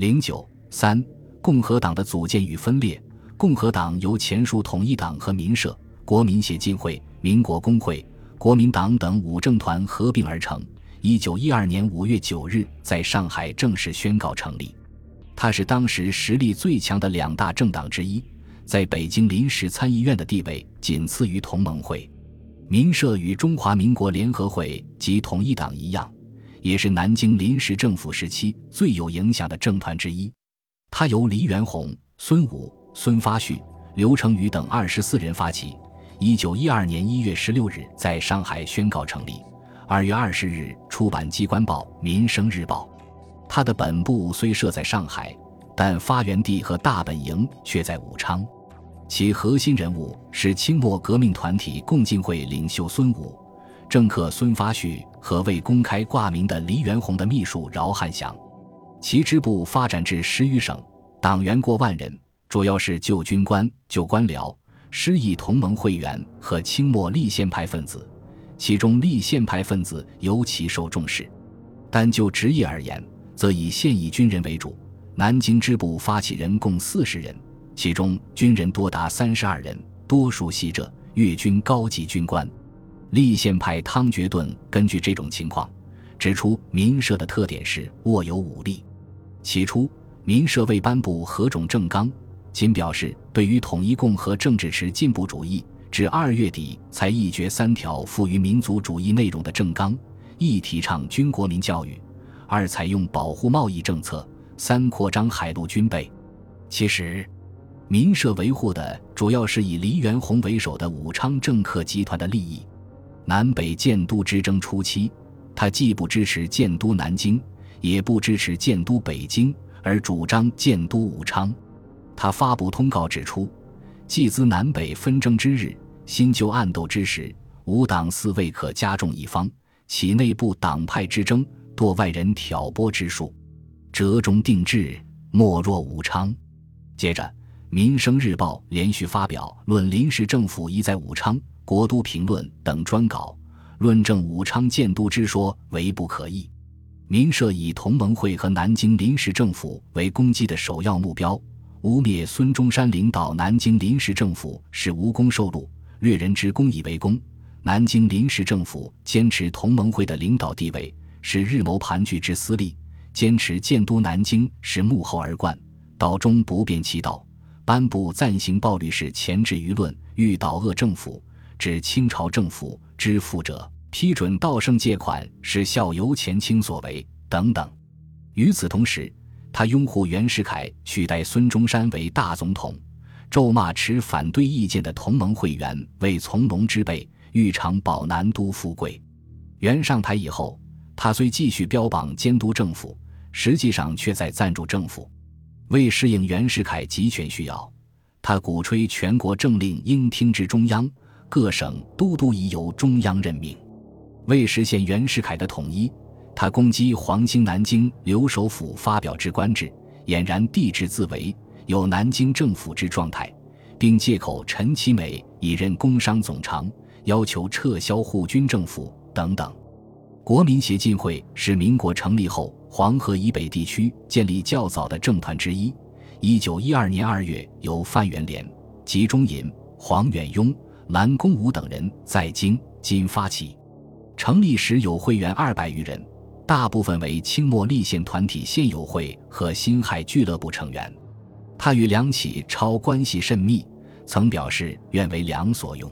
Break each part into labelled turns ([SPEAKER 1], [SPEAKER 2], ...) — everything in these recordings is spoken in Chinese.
[SPEAKER 1] 零九三，共和党的组建与分裂。共和党由前述统一党和民社、国民协进会、民国工会、国民党等五政团合并而成。一九一二年五月九日，在上海正式宣告成立。它是当时实力最强的两大政党之一，在北京临时参议院的地位仅次于同盟会。民社与中华民国联合会及统一党一样，也是南京临时政府时期最有影响的政团之一。它由黎元洪、孙武。孙发旭、刘成宇等二十四人发起，一九一二年一月十六日在上海宣告成立。二月二十日出版机关报《民生日报》。它的本部虽设在上海，但发源地和大本营却在武昌。其核心人物是清末革命团体共进会领袖孙武、政客孙发旭和未公开挂名的黎元洪的秘书饶汉祥。其支部发展至十余省，党员过万人。主要是旧军官、旧官僚、失意同盟会员和清末立宪派分子，其中立宪派分子尤其受重视。但就职业而言，则以现役军人为主。南京支部发起人共四十人，其中军人多达三十二人，多数系浙粤军高级军官。立宪派汤觉顿根据这种情况，指出民社的特点是握有武力。起初，民社未颁布何种政纲。仅表示对于统一共和政治持进步主义，至二月底才一决三条赋予民族主义内容的政纲：一提倡军国民教育，二采用保护贸易政策，三扩张海陆军备。其实，民社维护的主要是以黎元洪为首的武昌政客集团的利益。南北建都之争初期，他既不支持建都南京，也不支持建都北京，而主张建都武昌。他发布通告指出，既兹南北纷争之日，新旧暗斗之时，吾党似未可加重一方，其内部党派之争，多外人挑拨之术，折中定制，莫若武昌。接着，《民生日报》连续发表《论临时政府宜在武昌》《国都评论》等专稿，论证武昌建都之说为不可议。民社以同盟会和南京临时政府为攻击的首要目标。污蔑孙中山领导南京临时政府是无功受禄，掠人之功以为功；南京临时政府坚持同盟会的领导地位，是日谋盘踞之私利；坚持建都南京是幕后而冠，岛中不便其道；颁布暂行暴律是钳制舆论，欲倒恶政府，指清朝政府支付者；批准道圣借款是效尤前清所为等等。与此同时，他拥护袁世凯取代孙中山为大总统，咒骂持反对意见的同盟会员为从龙之辈，欲尝保南都富贵。袁上台以后，他虽继续标榜监督政府，实际上却在赞助政府。为适应袁世凯集权需要，他鼓吹全国政令应听之中央，各省都督已由中央任命。为实现袁世凯的统一。他攻击黄兴南京留守府发表之官制，俨然帝制自为，有南京政府之状态，并借口陈其美已任工商总长，要求撤销护军政府等等。国民协进会是民国成立后黄河以北地区建立较早的政团之一。一九一二年二月，由范元濂、集中营、黄远庸、蓝公武等人在京津发起，成立时有会员二百余人。大部分为清末立宪团体现有会和辛亥俱乐部成员，他与梁启超关系甚密，曾表示愿为梁所用。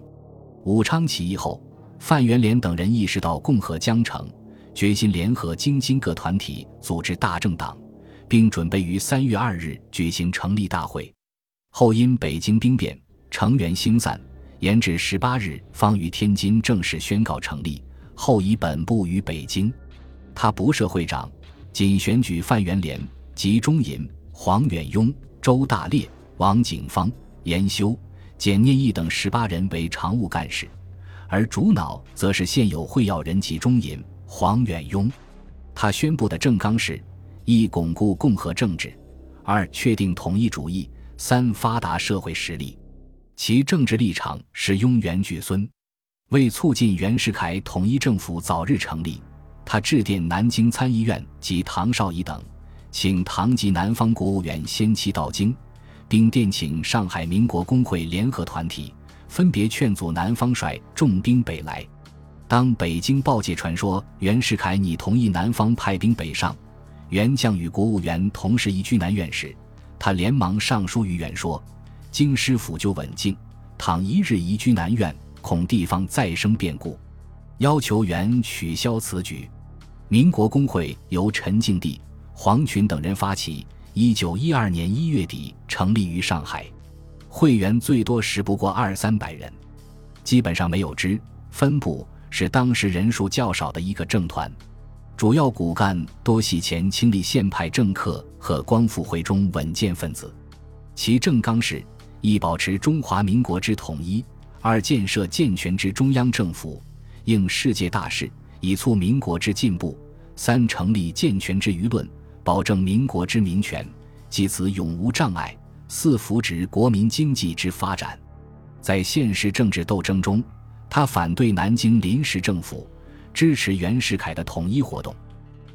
[SPEAKER 1] 武昌起义后，范元濂等人意识到共和将成，决心联合京津各团体组织大政党，并准备于三月二日举行成立大会。后因北京兵变，成员星散，延至十八日方于天津正式宣告成立。后以本部于北京。他不设会长，仅选举范元濂、集中营、黄远庸、周大烈、王景芳、严修、简念义等十八人为常务干事，而主脑则是现有会要人集中营、黄远庸。他宣布的政纲是：一、巩固共和政治；二、确定统一主义；三、发达社会实力。其政治立场是拥元俱孙，为促进袁世凯统一政府早日成立。他致电南京参议院及唐绍仪等，请唐及南方国务院先期到京，并电请上海民国工会联合团体，分别劝阻南方率重兵北来。当北京报界传说袁世凯拟同意南方派兵北上，袁将与国务员同时移居南苑时，他连忙上书于袁说：“京师府就稳静，倘一日移居南苑，恐地方再生变故，要求原取消此举。”民国工会由陈敬帝、黄群等人发起，一九一二年一月底成立于上海，会员最多时不过二三百人，基本上没有支分部。是当时人数较少的一个政团，主要骨干多系前清立宪派政客和光复会中稳健分子。其政纲是：一、保持中华民国之统一；二、建设健全之中央政府，应世界大势，以促民国之进步；三、成立健全之舆论，保证民国之民权，即此永无障碍；四、扶植国民经济之发展。在现实政治斗争中。他反对南京临时政府，支持袁世凯的统一活动。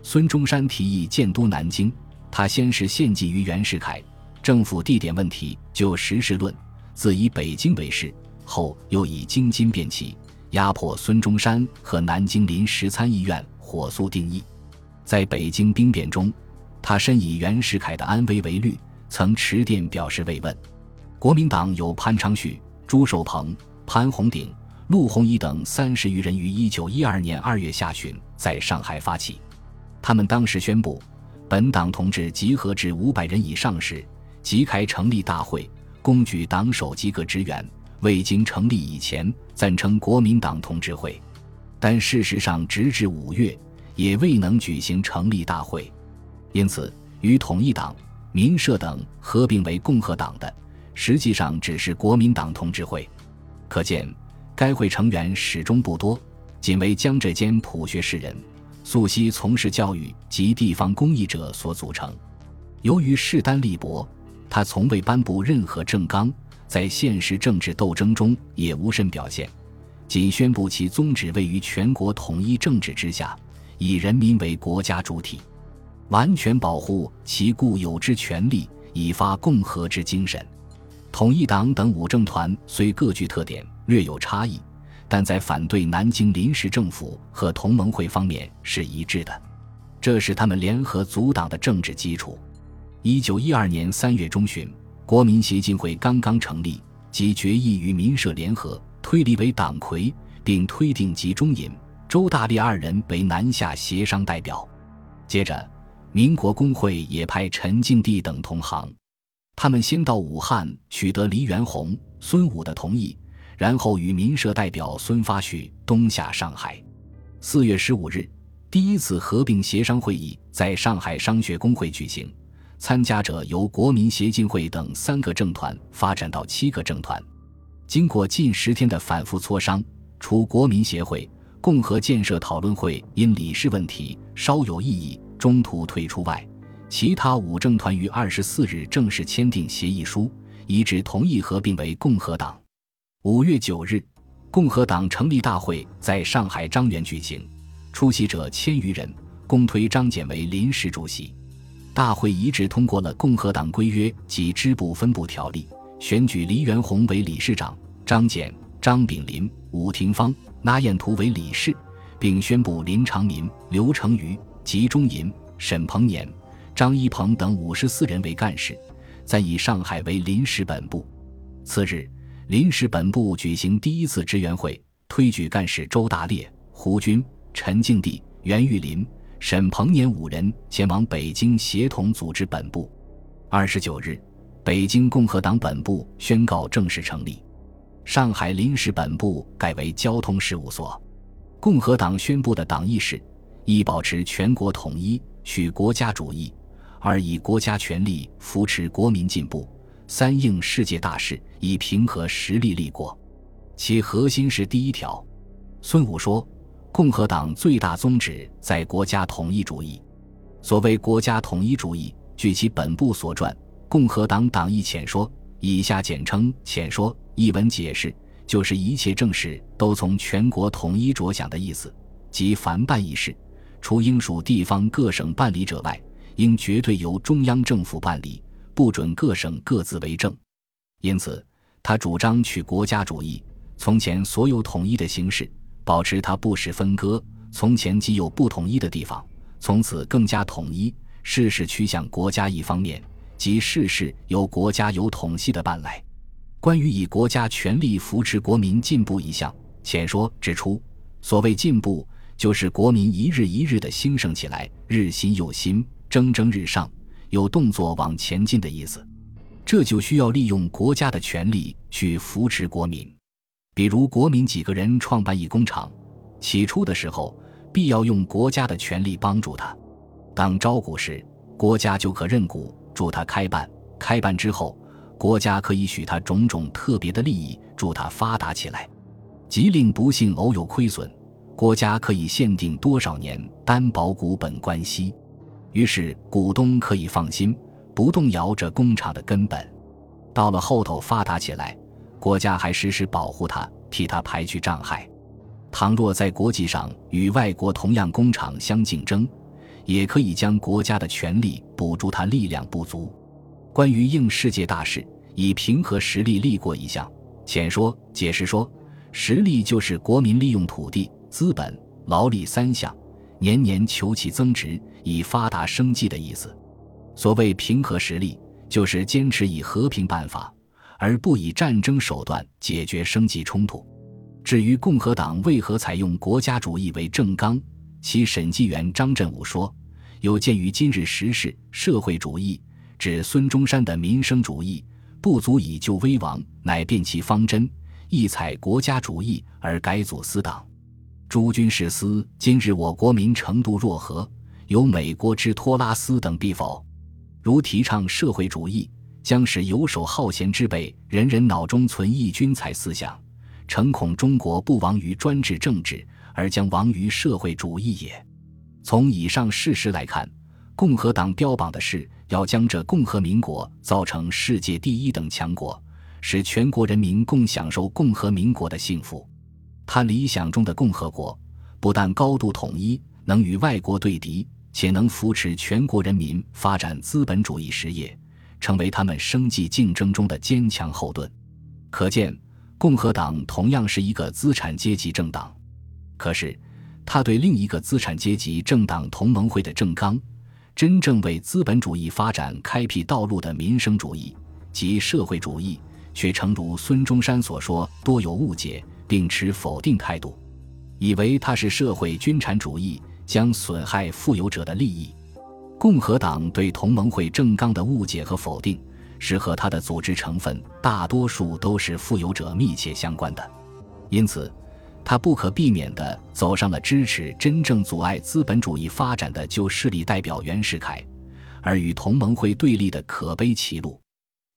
[SPEAKER 1] 孙中山提议建都南京，他先是献计于袁世凯，政府地点问题就实事论，自以北京为是，后又以京津变起，压迫孙中山和南京临时参议院火速定义。在北京兵变中，他深以袁世凯的安危为虑，曾持电表示慰问。国民党有潘昌旭、朱寿鹏、潘洪鼎。陆鸿仪等三十余人于一九一二年二月下旬在上海发起，他们当时宣布，本党同志集合至五百人以上时，即开成立大会，公举党首及各职员。未经成立以前，赞成国民党同志会，但事实上直至五月也未能举行成立大会，因此与统一党、民社等合并为共和党的，实际上只是国民党同志会。可见。该会成员始终不多，仅为江浙间朴学士人、素昔从事教育及地方公益者所组成。由于势单力薄，他从未颁布任何政纲，在现实政治斗争中也无甚表现，仅宣布其宗旨位于全国统一政治之下，以人民为国家主体，完全保护其固有之权利，以发共和之精神。统一党等五政团虽各具特点。略有差异，但在反对南京临时政府和同盟会方面是一致的，这是他们联合阻挡的政治基础。一九一二年三月中旬，国民协进会刚刚成立，即决议与民社联合，推理为党魁，并推定集中引、周大烈二人为南下协商代表。接着，民国工会也派陈敬帝等同行，他们先到武汉取得黎元洪、孙武的同意。然后与民社代表孙发旭东下上海。四月十五日，第一次合并协商会议在上海商学工会举行，参加者由国民协进会等三个政团发展到七个政团。经过近十天的反复磋商，除国民协会、共和建设讨论会因理事问题稍有异议，中途退出外，其他五政团于二十四日正式签订协议书，一致同意合并为共和党。五月九日，共和党成立大会在上海张园举行，出席者千余人，公推张謇为临时主席。大会一致通过了共和党规约及支部分部条例，选举黎元洪为理事长，张謇、张炳麟、武廷芳、那彦图为理事，并宣布林长民、刘成瑜、集中营、沈鹏年、张一鹏等五十四人为干事，再以上海为临时本部。次日。临时本部举行第一次支援会，推举干事周大烈、胡军、陈敬帝、袁玉林、沈鹏年五人前往北京协同组织本部。二十九日，北京共和党本部宣告正式成立，上海临时本部改为交通事务所。共和党宣布的党意是：一、保持全国统一，取国家主义；二、以国家权力扶持国民进步。三应世界大势，以平和实力立国，其核心是第一条。孙武说，共和党最大宗旨在国家统一主义。所谓国家统一主义，据其本部所传，《共和党党议浅说》以下简称“浅说”，一文解释就是一切政事都从全国统一着想的意思，即凡办一事，除应属地方各省办理者外，应绝对由中央政府办理，不准各省各自为政。因此，他主张取国家主义，从前所有统一的形式，保持它不使分割；从前既有不统一的地方，从此更加统一。事事趋向国家一方面，即事事由国家有统系的办来。关于以国家权力扶持国民进步一项，浅说指出，所谓进步，就是国民一日一日的兴盛起来，日新又新，蒸蒸日上，有动作往前进的意思。这就需要利用国家的权力去扶持国民，比如国民几个人创办一工厂，起初的时候必要用国家的权力帮助他。当招股时，国家就可认股助他开办；开办之后，国家可以许他种种特别的利益，助他发达起来。即令不幸偶有亏损，国家可以限定多少年担保股本关息，于是股东可以放心。不动摇这工厂的根本，到了后头发达起来，国家还时时保护他，替他排去障碍。倘若在国际上与外国同样工厂相竞争，也可以将国家的权力补助他力量不足。关于应世界大事，以平和实力立过一项。浅说解释说，实力就是国民利用土地、资本、劳力三项，年年求其增值，以发达生计的意思。所谓平和实力，就是坚持以和平办法，而不以战争手段解决生计冲突。至于共和党为何采用国家主义为政纲，其审计员张振武说：“有鉴于今日时事，社会主义指孙中山的民生主义不足以救危亡，乃变其方针，亦采国家主义而改组私党。诸君试思，今日我国民程度若何？有美国之托拉斯等必否？”如提倡社会主义，将使游手好闲之辈人人脑中存异军才思想，诚恐中国不亡于专制政治，而将亡于社会主义也。从以上事实来看，共和党标榜的是要将这共和民国造成世界第一等强国，使全国人民共享受共和民国的幸福。他理想中的共和国，不但高度统一，能与外国对敌。且能扶持全国人民发展资本主义实业，成为他们生计竞争中的坚强后盾。可见，共和党同样是一个资产阶级政党。可是，他对另一个资产阶级政党同盟会的政纲，真正为资本主义发展开辟道路的民生主义及社会主义，却诚如孙中山所说，多有误解，并持否定态度，以为他是社会均产主义。将损害富有者的利益。共和党对同盟会政纲的误解和否定，是和他的组织成分大多数都是富有者密切相关的。因此，他不可避免地走上了支持真正阻碍资本主义发展的旧势力代表袁世凯，而与同盟会对立的可悲歧路。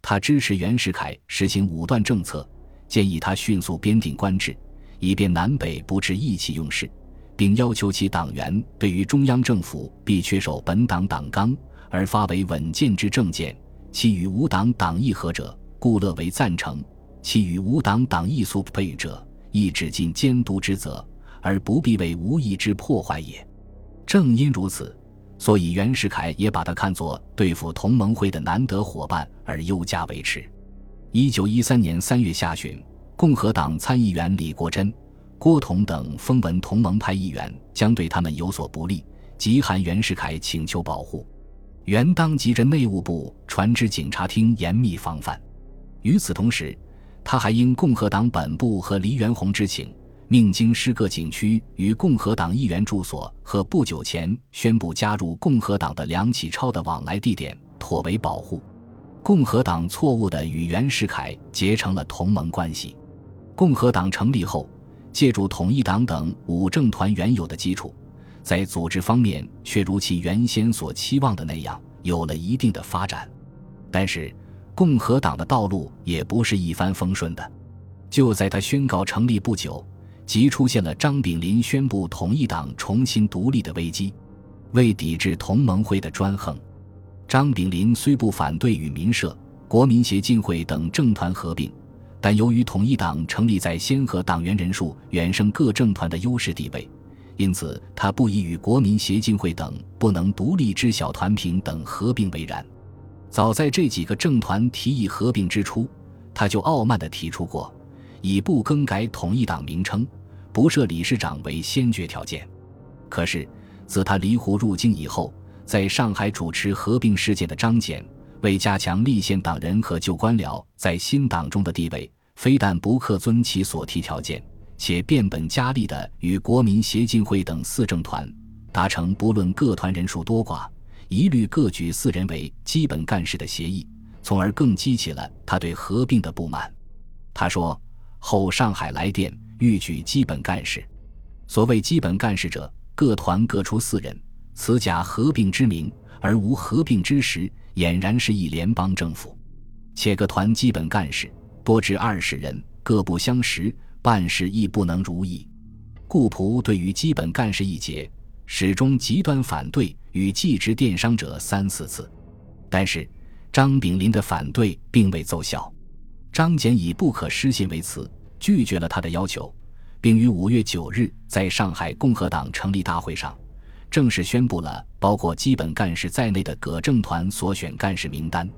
[SPEAKER 1] 他支持袁世凯实行武断政策，建议他迅速编定官制，以便南北不致意气用事。并要求其党员对于中央政府必缺守本党党纲而发为稳健之政见，其与无党党议合者，故乐为赞成；其与无党党议素配者，亦只尽监督之责，而不必为无义之破坏也。正因如此，所以袁世凯也把他看作对付同盟会的难得伙伴，而优加维持。一九一三年三月下旬，共和党参议员李国珍。郭同等封闻同盟派议员将对他们有所不利，即函袁世凯请求保护。袁当即着内务部传至警察厅严密防范。与此同时，他还应共和党本部和黎元洪之请，命京师各警区与共和党议员住所和不久前宣布加入共和党的梁启超的往来地点妥为保护。共和党错误地与袁世凯结成了同盟关系。共和党成立后。借助统一党等五政团原有的基础，在组织方面却如其原先所期望的那样有了一定的发展。但是，共和党的道路也不是一帆风顺的。就在他宣告成立不久，即出现了张炳麟宣布统一党重新独立的危机。为抵制同盟会的专横，张炳麟虽不反对与民社、国民协进会等政团合并。但由于统一党成立在先和党员人数远胜各政团的优势地位，因此他不以与国民协进会等不能独立之小团平等合并为然。早在这几个政团提议合并之初，他就傲慢地提出过，以不更改统一党名称、不设理事长为先决条件。可是自他离沪入京以后，在上海主持合并事件的张謇，为加强立宪党人和旧官僚在新党中的地位，非但不恪遵其所提条件，且变本加厉地与国民协进会等四政团达成不论各团人数多寡，一律各举四人为基本干事的协议，从而更激起了他对合并的不满。他说：“后上海来电，欲举基本干事。所谓基本干事者，各团各出四人。”此假合并之名，而无合并之实，俨然是一联邦政府。且各团基本干事多至二十人，各不相识，办事亦不能如意。顾仆对于基本干事一节，始终极端反对，与寄职电商者三四次。但是张炳麟的反对并未奏效，张謇以不可失信为辞，拒绝了他的要求，并于五月九日在上海共和党成立大会上。正式宣布了包括基本干事在内的葛政团所选干事名单，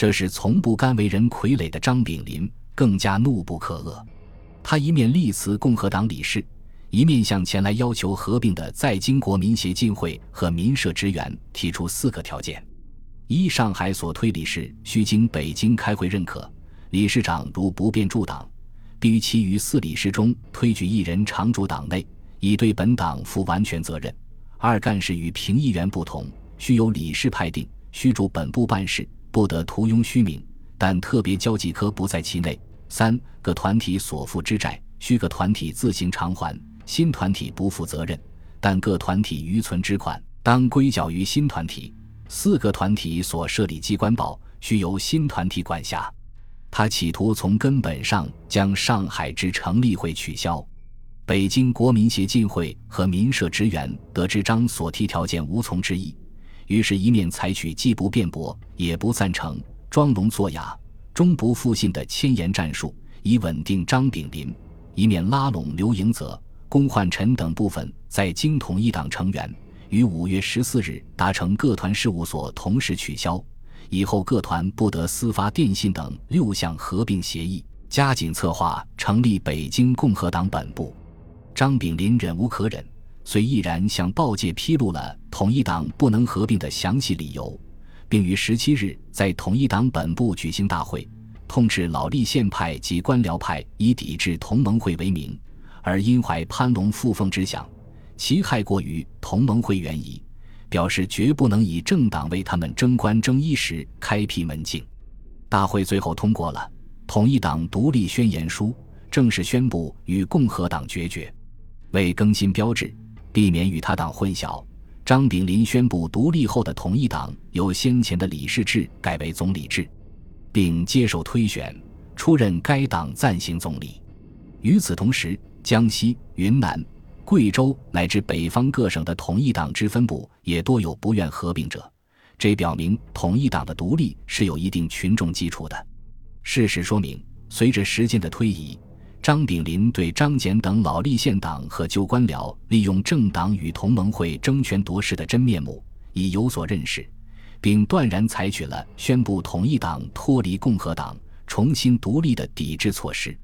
[SPEAKER 1] 这使从不甘为人傀儡的张炳麟更加怒不可遏。他一面力辞共和党理事，一面向前来要求合并的在京国民协进会和民社职员提出四个条件：一、上海所推理事需经北京开会认可；理事长如不便驻党，必于其余四理事中推举一人常驻党内，以对本党负完全责任。二干事与评议员不同，须由理事派定，须驻本部办事，不得徒拥虚名，但特别交际科不在其内。三各团体所负之债，须各团体自行偿还，新团体不负责任，但各团体余存之款，当归缴于新团体。四个团体所设立机关报，须由新团体管辖。他企图从根本上将上海之成立会取消。北京国民协进会和民社职员得知张所提条件无从之意，于是，一面采取既不辩驳也不赞成、装聋作哑、终不复信的千言战术，以稳定张炳麟；一面拉拢刘迎泽、龚焕臣等部分在京统一党成员，于五月十四日达成各团事务所同时取消，以后各团不得私发电信等六项合并协议，加紧策划成立北京共和党本部。张炳麟忍无可忍，遂毅然向报界披露了统一党不能合并的详细理由，并于十七日在统一党本部举行大会，痛斥老立宪派及官僚派以抵制同盟会为名，而因怀攀龙附凤之想，其害过于同盟会原矣，表示绝不能以政党为他们争官争衣时开辟门径。大会最后通过了《统一党独立宣言书》，正式宣布与共和党决绝。为更新标志，避免与他党混淆，张炳麟宣布独立后的统一党由先前的理事制改为总理制，并接受推选，出任该党暂行总理。与此同时，江西、云南、贵州乃至北方各省的统一党支分部也多有不愿合并者，这表明统一党的独立是有一定群众基础的。事实说明，随着时间的推移。张炳麟对张謇等老立宪党和旧官僚利用政党与同盟会争权夺势的真面目已有所认识，并断然采取了宣布统一党脱离共和党、重新独立的抵制措施。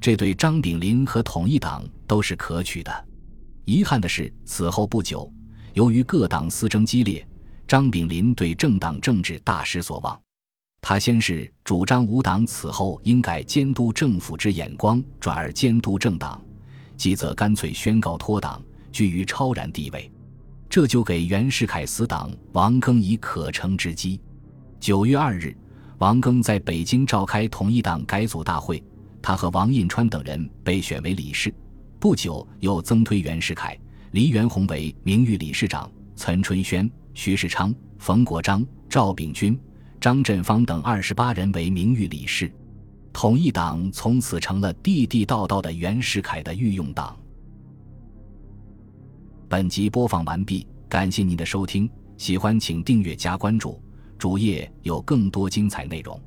[SPEAKER 1] 这对张炳麟和统一党都是可取的。遗憾的是，此后不久，由于各党私争激烈，张炳麟对政党政治大失所望。他先是主张无党，此后应改监督政府之眼光，转而监督政党，即则干脆宣告脱党，居于超然地位。这就给袁世凯死党王庚以可乘之机。九月二日，王庚在北京召开统一党改组大会，他和王印川等人被选为理事。不久，又增推袁世凯、黎元洪为名誉理事长，岑春轩、徐世昌、冯国璋、赵秉钧。张振芳等二十八人为名誉理事，统一党从此成了地地道道的袁世凯的御用党。本集播放完毕，感谢您的收听，喜欢请订阅加关注，主页有更多精彩内容。